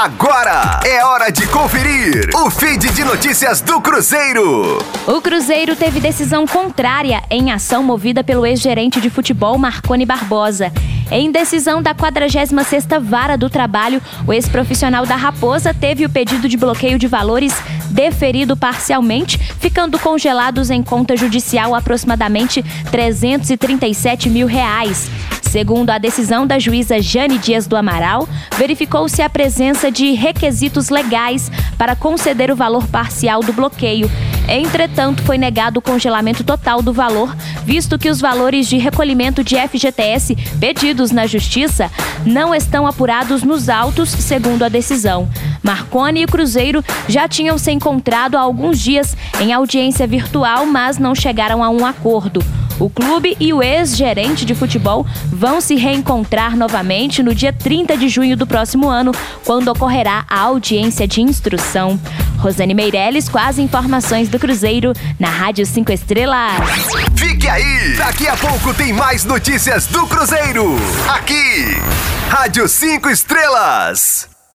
Agora é hora de conferir o feed de notícias do Cruzeiro. O Cruzeiro teve decisão contrária em ação movida pelo ex-gerente de futebol Marconi Barbosa. Em decisão da 46ª Vara do Trabalho, o ex-profissional da Raposa teve o pedido de bloqueio de valores deferido parcialmente, ficando congelados em conta judicial aproximadamente 337 mil reais. Segundo a decisão da juíza Jane Dias do Amaral, verificou-se a presença de requisitos legais para conceder o valor parcial do bloqueio. Entretanto, foi negado o congelamento total do valor, visto que os valores de recolhimento de FGTS pedidos na Justiça não estão apurados nos autos, segundo a decisão. Marconi e Cruzeiro já tinham se encontrado há alguns dias em audiência virtual, mas não chegaram a um acordo. O clube e o ex-gerente de futebol vão se reencontrar novamente no dia 30 de junho do próximo ano, quando ocorrerá a audiência de instrução. Rosane Meirelles com as informações do Cruzeiro na Rádio 5 Estrelas. Fique aí! Daqui a pouco tem mais notícias do Cruzeiro. Aqui, Rádio 5 Estrelas.